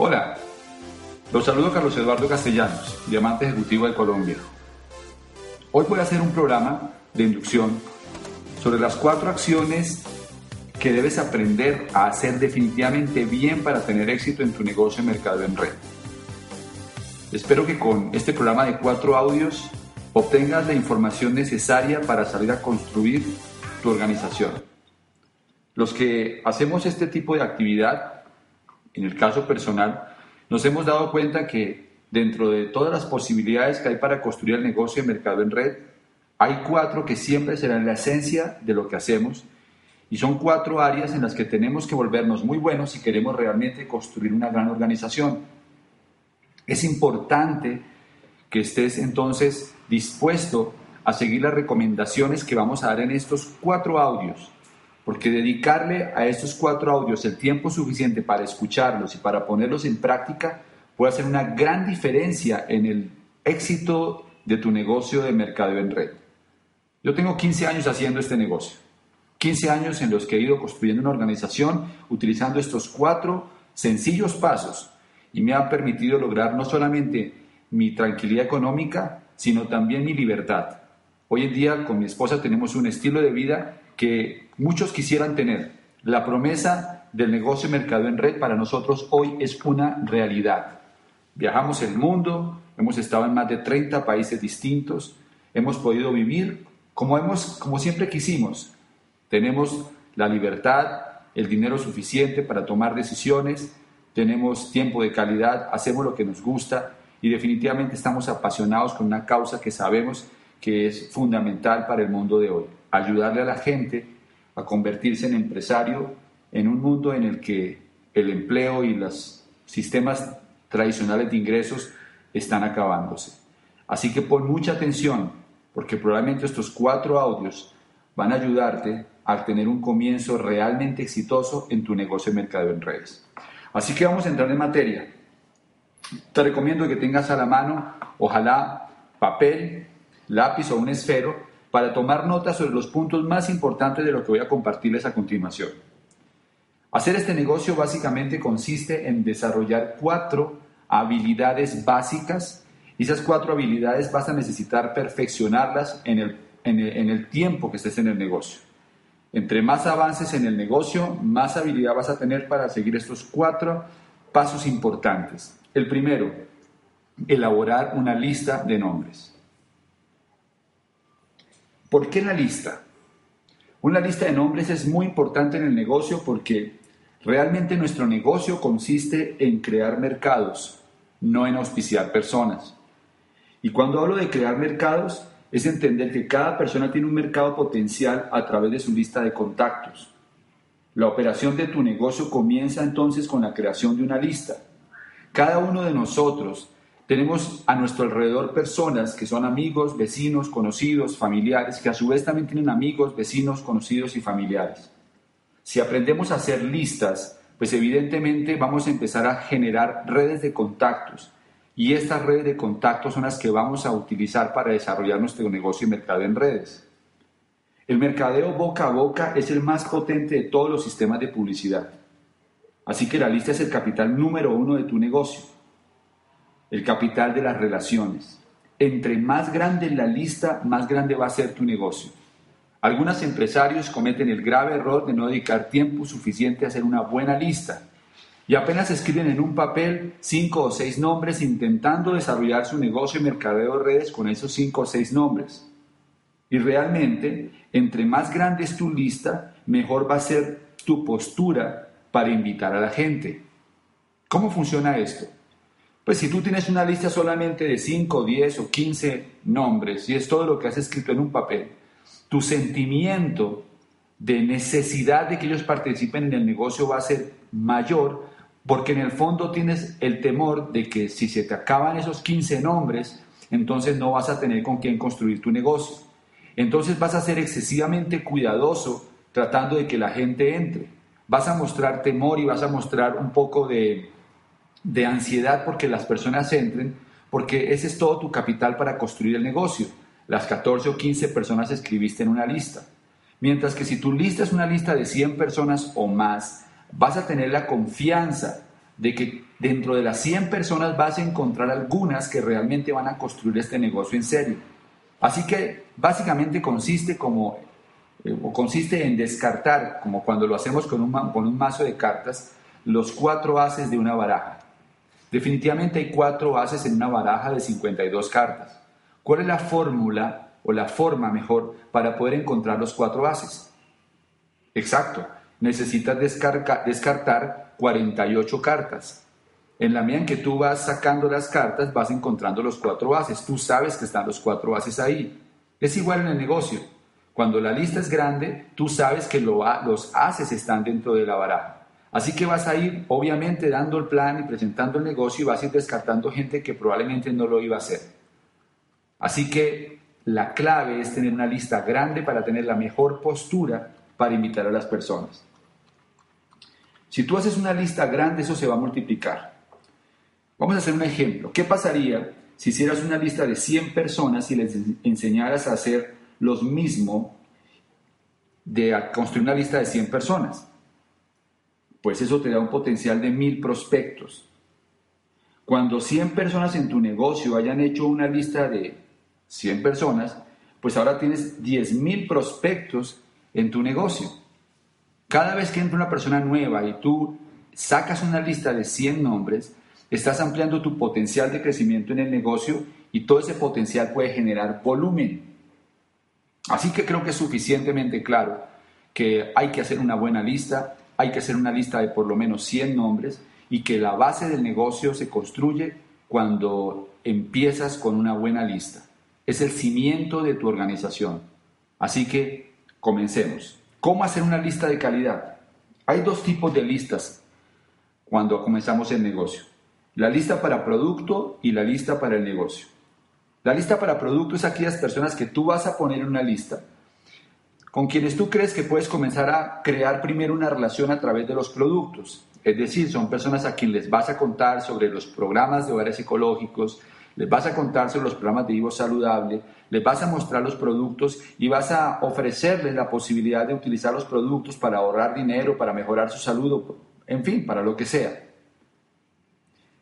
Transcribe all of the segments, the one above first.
Hola, los saludo Carlos Eduardo Castellanos, diamante ejecutivo de Colombia. Hoy voy a hacer un programa de inducción sobre las cuatro acciones que debes aprender a hacer definitivamente bien para tener éxito en tu negocio de mercado en red. Espero que con este programa de cuatro audios obtengas la información necesaria para salir a construir tu organización. Los que hacemos este tipo de actividad en el caso personal, nos hemos dado cuenta que dentro de todas las posibilidades que hay para construir el negocio de mercado en red, hay cuatro que siempre serán la esencia de lo que hacemos y son cuatro áreas en las que tenemos que volvernos muy buenos si queremos realmente construir una gran organización. Es importante que estés entonces dispuesto a seguir las recomendaciones que vamos a dar en estos cuatro audios porque dedicarle a estos cuatro audios el tiempo suficiente para escucharlos y para ponerlos en práctica puede hacer una gran diferencia en el éxito de tu negocio de mercado en red. Yo tengo 15 años haciendo este negocio, 15 años en los que he ido construyendo una organización utilizando estos cuatro sencillos pasos y me ha permitido lograr no solamente mi tranquilidad económica, sino también mi libertad. Hoy en día con mi esposa tenemos un estilo de vida que muchos quisieran tener. La promesa del negocio mercado en red para nosotros hoy es una realidad. Viajamos el mundo, hemos estado en más de 30 países distintos, hemos podido vivir como, hemos, como siempre quisimos. Tenemos la libertad, el dinero suficiente para tomar decisiones, tenemos tiempo de calidad, hacemos lo que nos gusta y definitivamente estamos apasionados con una causa que sabemos que es fundamental para el mundo de hoy ayudarle a la gente a convertirse en empresario en un mundo en el que el empleo y los sistemas tradicionales de ingresos están acabándose. Así que pon mucha atención, porque probablemente estos cuatro audios van a ayudarte a tener un comienzo realmente exitoso en tu negocio de mercado en redes. Así que vamos a entrar en materia. Te recomiendo que tengas a la mano, ojalá, papel, lápiz o un esfero para tomar notas sobre los puntos más importantes de lo que voy a compartirles a continuación. Hacer este negocio básicamente consiste en desarrollar cuatro habilidades básicas y esas cuatro habilidades vas a necesitar perfeccionarlas en el, en el tiempo que estés en el negocio. Entre más avances en el negocio, más habilidad vas a tener para seguir estos cuatro pasos importantes. El primero, elaborar una lista de nombres. ¿Por qué la lista? Una lista de nombres es muy importante en el negocio porque realmente nuestro negocio consiste en crear mercados, no en auspiciar personas. Y cuando hablo de crear mercados, es entender que cada persona tiene un mercado potencial a través de su lista de contactos. La operación de tu negocio comienza entonces con la creación de una lista. Cada uno de nosotros tenemos a nuestro alrededor personas que son amigos, vecinos, conocidos, familiares, que a su vez también tienen amigos, vecinos, conocidos y familiares. Si aprendemos a hacer listas, pues evidentemente vamos a empezar a generar redes de contactos. Y estas redes de contactos son las que vamos a utilizar para desarrollar nuestro negocio y mercado en redes. El mercadeo boca a boca es el más potente de todos los sistemas de publicidad. Así que la lista es el capital número uno de tu negocio el capital de las relaciones. Entre más grande la lista, más grande va a ser tu negocio. Algunos empresarios cometen el grave error de no dedicar tiempo suficiente a hacer una buena lista y apenas escriben en un papel cinco o seis nombres intentando desarrollar su negocio y mercadeo de redes con esos cinco o seis nombres. Y realmente, entre más grande es tu lista, mejor va a ser tu postura para invitar a la gente. ¿Cómo funciona esto? Pues si tú tienes una lista solamente de 5, 10 o 15 nombres y es todo lo que has escrito en un papel, tu sentimiento de necesidad de que ellos participen en el negocio va a ser mayor, porque en el fondo tienes el temor de que si se te acaban esos 15 nombres, entonces no vas a tener con quién construir tu negocio. Entonces vas a ser excesivamente cuidadoso tratando de que la gente entre. Vas a mostrar temor y vas a mostrar un poco de, de ansiedad porque las personas entren, porque ese es todo tu capital para construir el negocio. Las 14 o 15 personas escribiste en una lista. Mientras que si tu lista es una lista de 100 personas o más, vas a tener la confianza de que dentro de las 100 personas vas a encontrar algunas que realmente van a construir este negocio en serio. Así que básicamente consiste como eh, o consiste en descartar, como cuando lo hacemos con un, con un mazo de cartas, los cuatro haces de una baraja. Definitivamente hay cuatro haces en una baraja de 52 cartas. ¿Cuál es la fórmula o la forma mejor para poder encontrar los cuatro haces. Exacto, necesitas descartar 48 cartas. En la medida en que tú vas sacando las cartas, vas encontrando los cuatro haces. Tú sabes que están los cuatro haces ahí. Es igual en el negocio. Cuando la lista es grande, tú sabes que los haces están dentro de la baraja. Así que vas a ir, obviamente, dando el plan y presentando el negocio y vas a ir descartando gente que probablemente no lo iba a hacer. Así que la clave es tener una lista grande para tener la mejor postura para invitar a las personas. Si tú haces una lista grande, eso se va a multiplicar. Vamos a hacer un ejemplo. ¿Qué pasaría si hicieras una lista de 100 personas y les enseñaras a hacer lo mismo de construir una lista de 100 personas? Pues eso te da un potencial de mil prospectos. Cuando 100 personas en tu negocio hayan hecho una lista de 100 personas, pues ahora tienes 10.000 prospectos en tu negocio. Cada vez que entra una persona nueva y tú sacas una lista de 100 nombres, estás ampliando tu potencial de crecimiento en el negocio y todo ese potencial puede generar volumen. Así que creo que es suficientemente claro que hay que hacer una buena lista, hay que hacer una lista de por lo menos 100 nombres y que la base del negocio se construye cuando empiezas con una buena lista es el cimiento de tu organización. Así que comencemos. ¿Cómo hacer una lista de calidad? Hay dos tipos de listas cuando comenzamos el negocio. La lista para producto y la lista para el negocio. La lista para producto es aquellas personas que tú vas a poner en una lista con quienes tú crees que puedes comenzar a crear primero una relación a través de los productos. Es decir, son personas a quienes les vas a contar sobre los programas de hogares ecológicos, les vas a contar sobre los programas de vivo saludable, les vas a mostrar los productos y vas a ofrecerles la posibilidad de utilizar los productos para ahorrar dinero, para mejorar su salud, en fin, para lo que sea.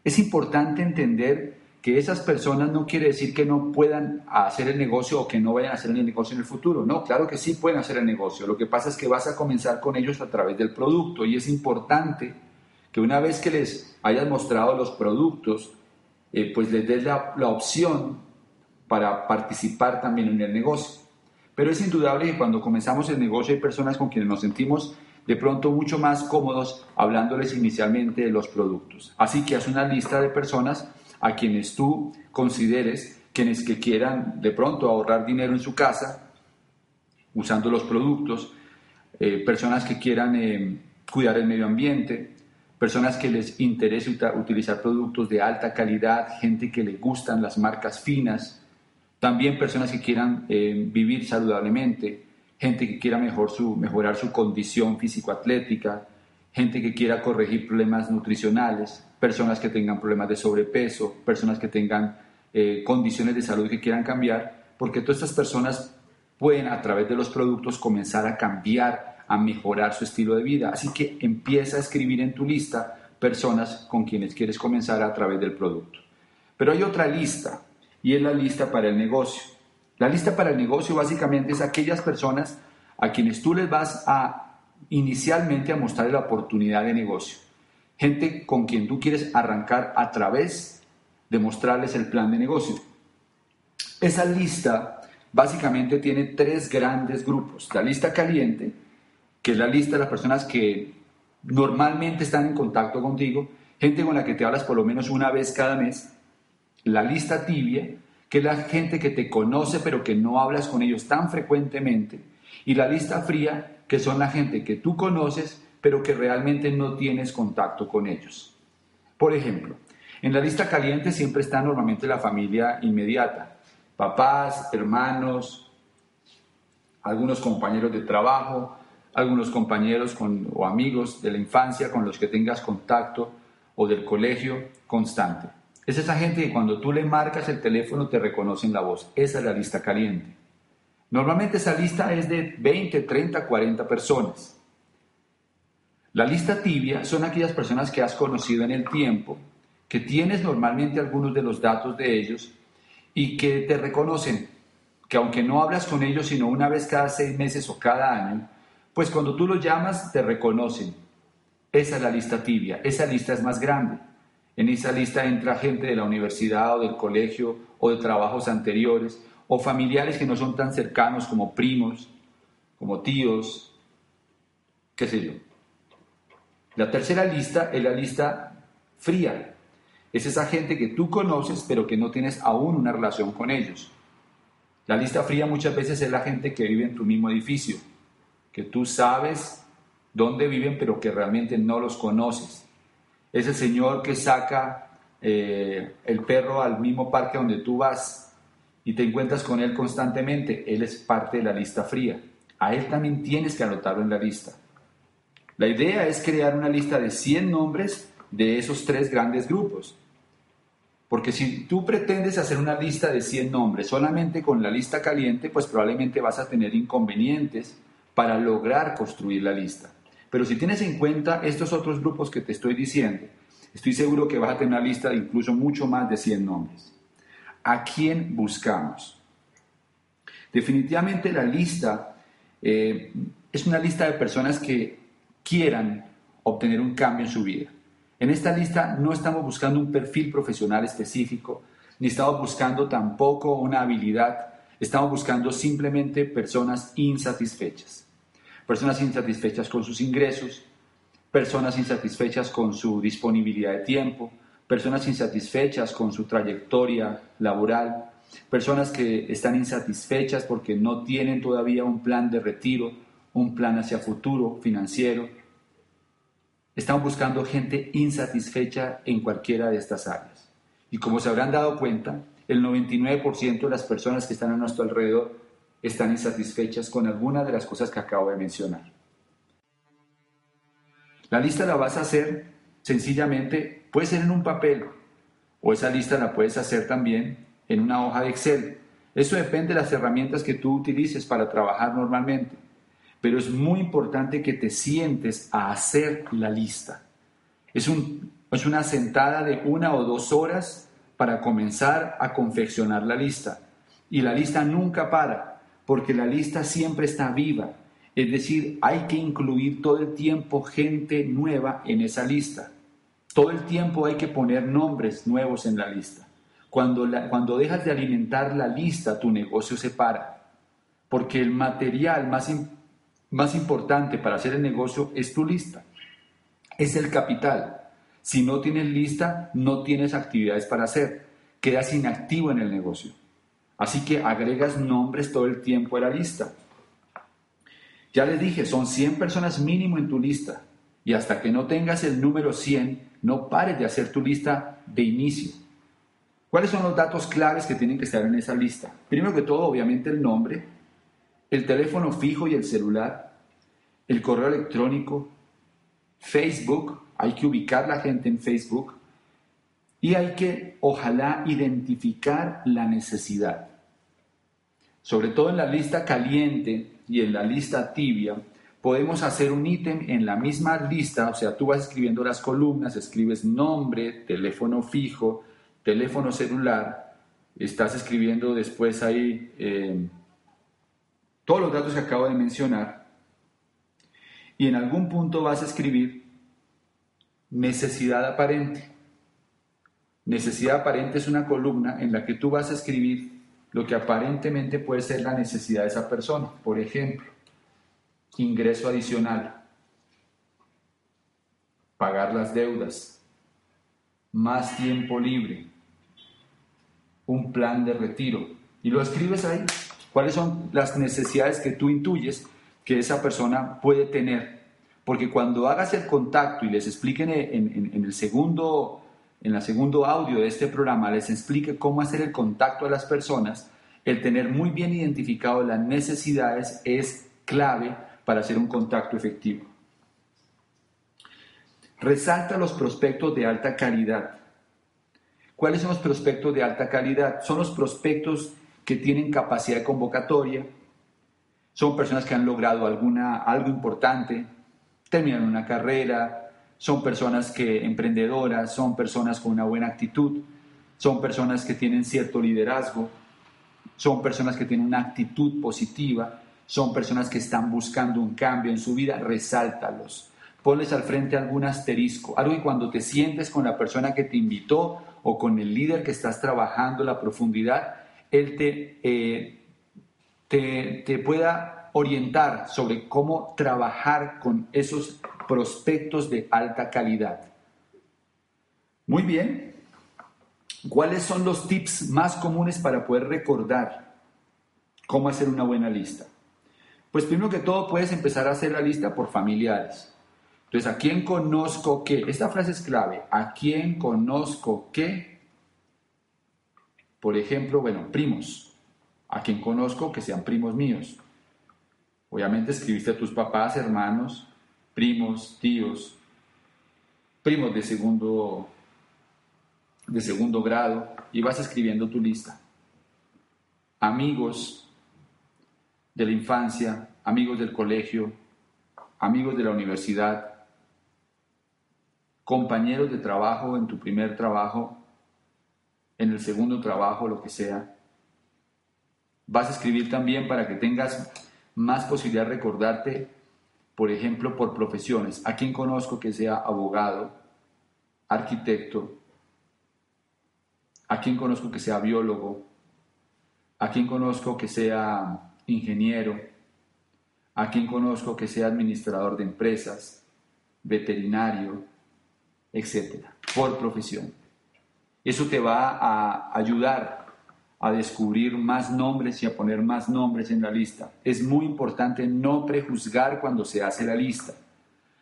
Es importante entender que esas personas no quiere decir que no puedan hacer el negocio o que no vayan a hacer el negocio en el futuro. No, claro que sí pueden hacer el negocio. Lo que pasa es que vas a comenzar con ellos a través del producto y es importante que una vez que les hayas mostrado los productos, eh, pues les des la, la opción para participar también en el negocio. Pero es indudable que cuando comenzamos el negocio hay personas con quienes nos sentimos de pronto mucho más cómodos hablándoles inicialmente de los productos. Así que haz una lista de personas a quienes tú consideres quienes que quieran de pronto ahorrar dinero en su casa usando los productos, eh, personas que quieran eh, cuidar el medio ambiente, personas que les interese utilizar productos de alta calidad, gente que le gustan las marcas finas, también personas que quieran eh, vivir saludablemente, gente que quiera mejorar su condición físico-atlética, gente que quiera corregir problemas nutricionales, personas que tengan problemas de sobrepeso, personas que tengan eh, condiciones de salud que quieran cambiar, porque todas estas personas pueden a través de los productos comenzar a cambiar a mejorar su estilo de vida. Así que empieza a escribir en tu lista personas con quienes quieres comenzar a través del producto. Pero hay otra lista y es la lista para el negocio. La lista para el negocio básicamente es aquellas personas a quienes tú les vas a inicialmente a mostrar la oportunidad de negocio. Gente con quien tú quieres arrancar a través de mostrarles el plan de negocio. Esa lista básicamente tiene tres grandes grupos. La lista caliente, que es la lista de las personas que normalmente están en contacto contigo, gente con la que te hablas por lo menos una vez cada mes, la lista tibia, que es la gente que te conoce pero que no hablas con ellos tan frecuentemente, y la lista fría, que son la gente que tú conoces, pero que realmente no tienes contacto con ellos. Por ejemplo, en la lista caliente siempre está normalmente la familia inmediata, papás, hermanos, algunos compañeros de trabajo, algunos compañeros o amigos de la infancia con los que tengas contacto o del colegio constante. Es esa gente que cuando tú le marcas el teléfono te reconocen la voz. Esa es la lista caliente. Normalmente esa lista es de 20, 30, 40 personas. La lista tibia son aquellas personas que has conocido en el tiempo, que tienes normalmente algunos de los datos de ellos y que te reconocen, que aunque no hablas con ellos sino una vez cada seis meses o cada año, pues cuando tú los llamas te reconocen. Esa es la lista tibia, esa lista es más grande. En esa lista entra gente de la universidad o del colegio o de trabajos anteriores o familiares que no son tan cercanos como primos, como tíos, qué sé yo. La tercera lista es la lista fría. Es esa gente que tú conoces pero que no tienes aún una relación con ellos. La lista fría muchas veces es la gente que vive en tu mismo edificio, que tú sabes dónde viven pero que realmente no los conoces es el señor que saca eh, el perro al mismo parque donde tú vas y te encuentras con él constantemente. Él es parte de la lista fría. A él también tienes que anotarlo en la lista. La idea es crear una lista de 100 nombres de esos tres grandes grupos. Porque si tú pretendes hacer una lista de 100 nombres solamente con la lista caliente, pues probablemente vas a tener inconvenientes para lograr construir la lista. Pero si tienes en cuenta estos otros grupos que te estoy diciendo, estoy seguro que vas a tener una lista de incluso mucho más de 100 nombres. ¿A quién buscamos? Definitivamente la lista eh, es una lista de personas que quieran obtener un cambio en su vida. En esta lista no estamos buscando un perfil profesional específico, ni estamos buscando tampoco una habilidad, estamos buscando simplemente personas insatisfechas personas insatisfechas con sus ingresos, personas insatisfechas con su disponibilidad de tiempo, personas insatisfechas con su trayectoria laboral, personas que están insatisfechas porque no tienen todavía un plan de retiro, un plan hacia futuro financiero. Estamos buscando gente insatisfecha en cualquiera de estas áreas. Y como se habrán dado cuenta, el 99% de las personas que están a nuestro alrededor están insatisfechas con alguna de las cosas que acabo de mencionar. La lista la vas a hacer sencillamente, puede ser en un papel o esa lista la puedes hacer también en una hoja de Excel. Eso depende de las herramientas que tú utilices para trabajar normalmente. Pero es muy importante que te sientes a hacer la lista. Es, un, es una sentada de una o dos horas para comenzar a confeccionar la lista. Y la lista nunca para porque la lista siempre está viva. Es decir, hay que incluir todo el tiempo gente nueva en esa lista. Todo el tiempo hay que poner nombres nuevos en la lista. Cuando, cuando dejas de alimentar la lista, tu negocio se para. Porque el material más, más importante para hacer el negocio es tu lista. Es el capital. Si no tienes lista, no tienes actividades para hacer. Quedas inactivo en el negocio. Así que agregas nombres todo el tiempo a la lista. Ya les dije, son 100 personas mínimo en tu lista. Y hasta que no tengas el número 100, no pares de hacer tu lista de inicio. ¿Cuáles son los datos claves que tienen que estar en esa lista? Primero que todo, obviamente el nombre, el teléfono fijo y el celular, el correo electrónico, Facebook, hay que ubicar la gente en Facebook, y hay que, ojalá, identificar la necesidad. Sobre todo en la lista caliente y en la lista tibia, podemos hacer un ítem en la misma lista, o sea, tú vas escribiendo las columnas, escribes nombre, teléfono fijo, teléfono celular, estás escribiendo después ahí eh, todos los datos que acabo de mencionar, y en algún punto vas a escribir necesidad aparente. Necesidad aparente es una columna en la que tú vas a escribir lo que aparentemente puede ser la necesidad de esa persona. Por ejemplo, ingreso adicional, pagar las deudas, más tiempo libre, un plan de retiro. Y lo escribes ahí. ¿Cuáles son las necesidades que tú intuyes que esa persona puede tener. Porque cuando hagas el contacto y les expliquen en, en el segundo en el segundo audio de este programa les explique cómo hacer el contacto a las personas, el tener muy bien identificado las necesidades es clave para hacer un contacto efectivo. Resalta los prospectos de alta calidad. ¿Cuáles son los prospectos de alta calidad? Son los prospectos que tienen capacidad de convocatoria, son personas que han logrado alguna, algo importante, terminan una carrera, son personas que emprendedoras, son personas con una buena actitud, son personas que tienen cierto liderazgo, son personas que tienen una actitud positiva, son personas que están buscando un cambio en su vida, resáltalos. Ponles al frente algún asterisco, algo que cuando te sientes con la persona que te invitó o con el líder que estás trabajando la profundidad, él te, eh, te, te pueda orientar sobre cómo trabajar con esos prospectos de alta calidad. Muy bien. ¿Cuáles son los tips más comunes para poder recordar cómo hacer una buena lista? Pues primero que todo puedes empezar a hacer la lista por familiares. Entonces, ¿a quién conozco qué? Esta frase es clave. ¿A quién conozco qué? Por ejemplo, bueno, primos. ¿A quién conozco que sean primos míos? Obviamente escribiste a tus papás, hermanos, primos, tíos, primos de segundo, de segundo grado, y vas escribiendo tu lista. Amigos de la infancia, amigos del colegio, amigos de la universidad, compañeros de trabajo en tu primer trabajo, en el segundo trabajo, lo que sea. Vas a escribir también para que tengas más posibilidad de recordarte por ejemplo, por profesiones. ¿A quién conozco que sea abogado, arquitecto? ¿A quién conozco que sea biólogo? ¿A quién conozco que sea ingeniero? ¿A quién conozco que sea administrador de empresas, veterinario, etcétera? Por profesión. Eso te va a ayudar a descubrir más nombres y a poner más nombres en la lista. Es muy importante no prejuzgar cuando se hace la lista.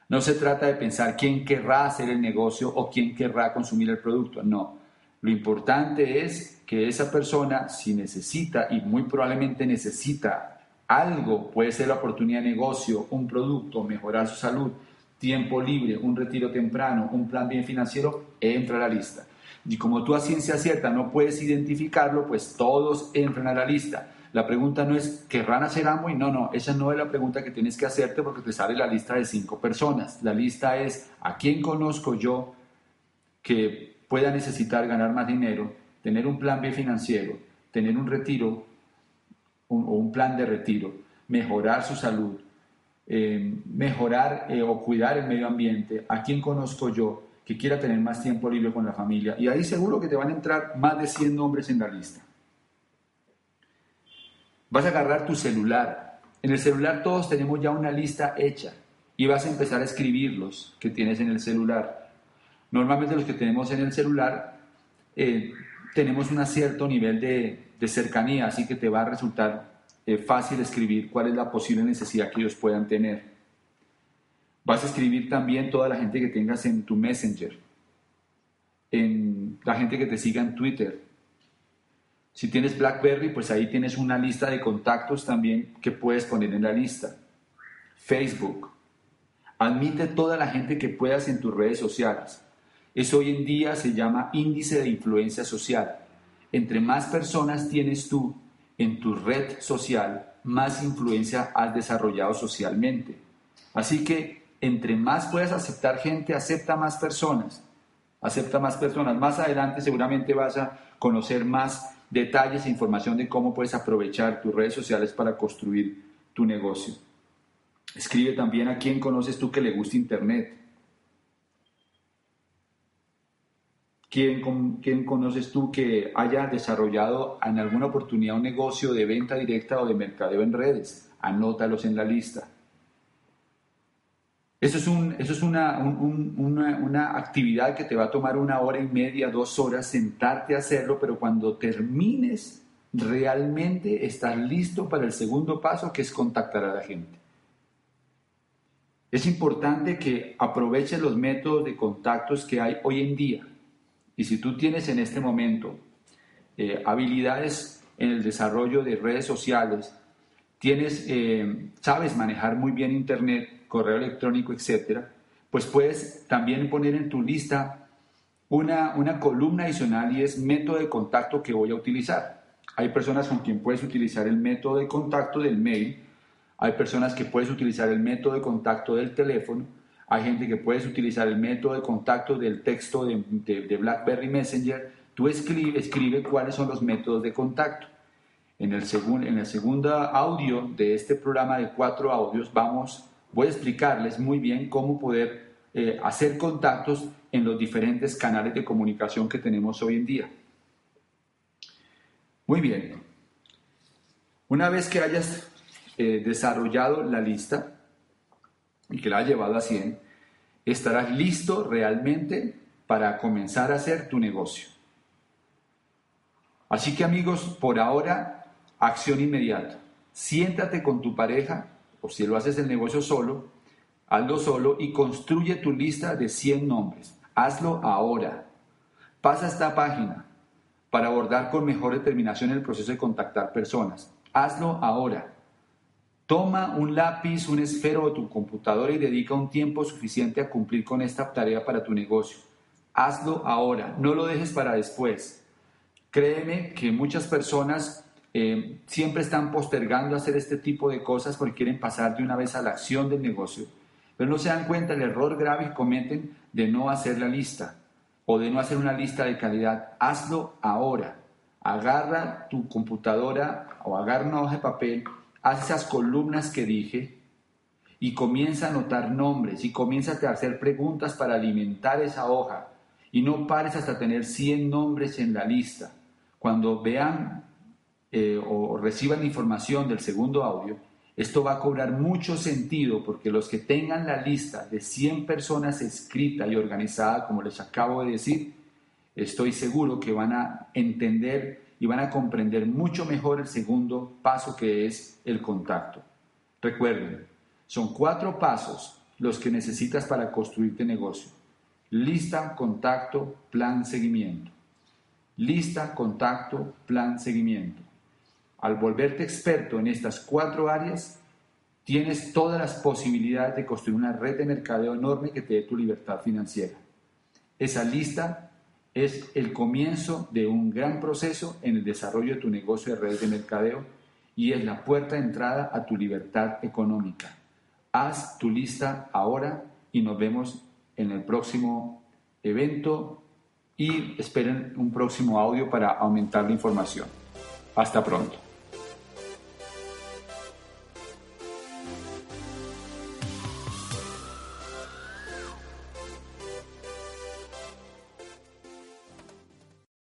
No se trata de pensar quién querrá hacer el negocio o quién querrá consumir el producto. No. Lo importante es que esa persona, si necesita y muy probablemente necesita algo, puede ser la oportunidad de negocio, un producto, mejorar su salud, tiempo libre, un retiro temprano, un plan bien financiero, entra a la lista. Y como tú a ciencia cierta no puedes identificarlo, pues todos entran a la lista. La pregunta no es, ¿querrán hacer y No, no, esa no es la pregunta que tienes que hacerte porque te sale la lista de cinco personas. La lista es, ¿a quién conozco yo que pueda necesitar ganar más dinero, tener un plan bien financiero, tener un retiro o un plan de retiro, mejorar su salud, eh, mejorar eh, o cuidar el medio ambiente? ¿A quién conozco yo que quiera tener más tiempo libre con la familia. Y ahí seguro que te van a entrar más de 100 nombres en la lista. Vas a agarrar tu celular. En el celular todos tenemos ya una lista hecha y vas a empezar a escribirlos que tienes en el celular. Normalmente los que tenemos en el celular eh, tenemos un cierto nivel de, cercanía, así que te va a resultar eh, fácil escribir cuál es la posible necesidad que ellos puedan tener. Vas a escribir también toda la gente que tengas en tu Messenger, en la gente que te siga en Twitter. Si tienes BlackBerry, pues ahí tienes una lista de contactos también que puedes poner en la lista. Facebook. Admite toda la gente que puedas en tus redes sociales. Eso hoy en día se llama índice de influencia social. Entre más personas tienes tú en tu red social, más influencia has desarrollado socialmente. Así que entre más puedas aceptar gente, acepta más personas. Acepta más personas. Más adelante seguramente vas a conocer más detalles e información de cómo puedes aprovechar tus redes sociales para construir tu negocio. Escribe también a quién conoces tú que le guste Internet. ¿Quién, ¿Quién, conoces tú que haya desarrollado en alguna oportunidad un negocio de venta directa o de mercadeo en redes? Anótalos en la lista. Eso es, un, eso es una, una, actividad que te va a tomar una hora y media, dos horas sentarte a hacerlo, pero cuando termines realmente estás listo para el segundo paso, que es contactar a la gente. Es importante que aproveches los métodos de contactos que hay hoy en día. Y si tú tienes en este momento eh, habilidades en el desarrollo de redes sociales, tienes, eh, sabes manejar muy bien Internet, correo electrónico, etcétera, pues puedes también poner en tu lista una, una columna adicional y es método de contacto que voy a utilizar. Hay personas con quien puedes utilizar el método de contacto del mail, hay personas que puedes utilizar el método de contacto del teléfono, hay gente que puedes utilizar el método de contacto del texto de, de BlackBerry Messenger. Tú escribe, escribe cuáles son los métodos de contacto. En el, en el segundo audio de este programa de cuatro audios vamos, voy a explicarles muy bien cómo poder eh, hacer contactos en los diferentes canales de comunicación que tenemos hoy en día. Muy bien. Una vez que hayas eh, desarrollado la lista y que la hayas llevado a 100, estarás listo realmente para comenzar a hacer tu negocio. Así que amigos, por ahora, acción inmediata. Siéntate con tu pareja, o si lo haces el negocio solo, hazlo solo y construye tu lista de 100 nombres. Hazlo ahora. Pasa esta página para abordar con mejor determinación el proceso de contactar personas. Hazlo ahora. Toma un lápiz, un esfero de tu computadora y dedica un tiempo suficiente a cumplir con esta tarea para tu negocio. Hazlo ahora, no lo dejes para después. Créeme que muchas personas eh, siempre están postergando hacer este tipo de cosas porque quieren pasar de una vez a la acción del negocio pero no se dan cuenta del error grave que cometen de no hacer la lista o de no hacer una lista de calidad. Hazlo ahora. Agarra tu computadora o agarra una hoja de papel, haz esas columnas que dije y comienza a anotar nombres y comienza a hacer preguntas para alimentar esa hoja. Y no pares hasta tener 100 nombres en la lista. Cuando vean eh, o reciban información del segundo audio, esto va a cobrar mucho sentido porque los que tengan la lista de 100 personas escrita y organizada, como les acabo de decir, estoy seguro que van a entender y van a comprender mucho mejor el segundo paso que es el contacto. Recuerden, son cuatro pasos los que necesitas para construirte negocio. Lista, contacto, plan, seguimiento. Lista, contacto, plan, seguimiento. Al volverte experto en estas cuatro áreas, tienes todas las posibilidades de construir una red de mercadeo enorme que te dé tu libertad financiera. Esa lista es el comienzo de un gran proceso en el desarrollo de tu negocio de red de mercadeo y es la puerta de entrada a tu libertad económica. Haz tu lista ahora y nos vemos en el próximo evento y esperen un próximo audio para aumentar la información. Hasta pronto.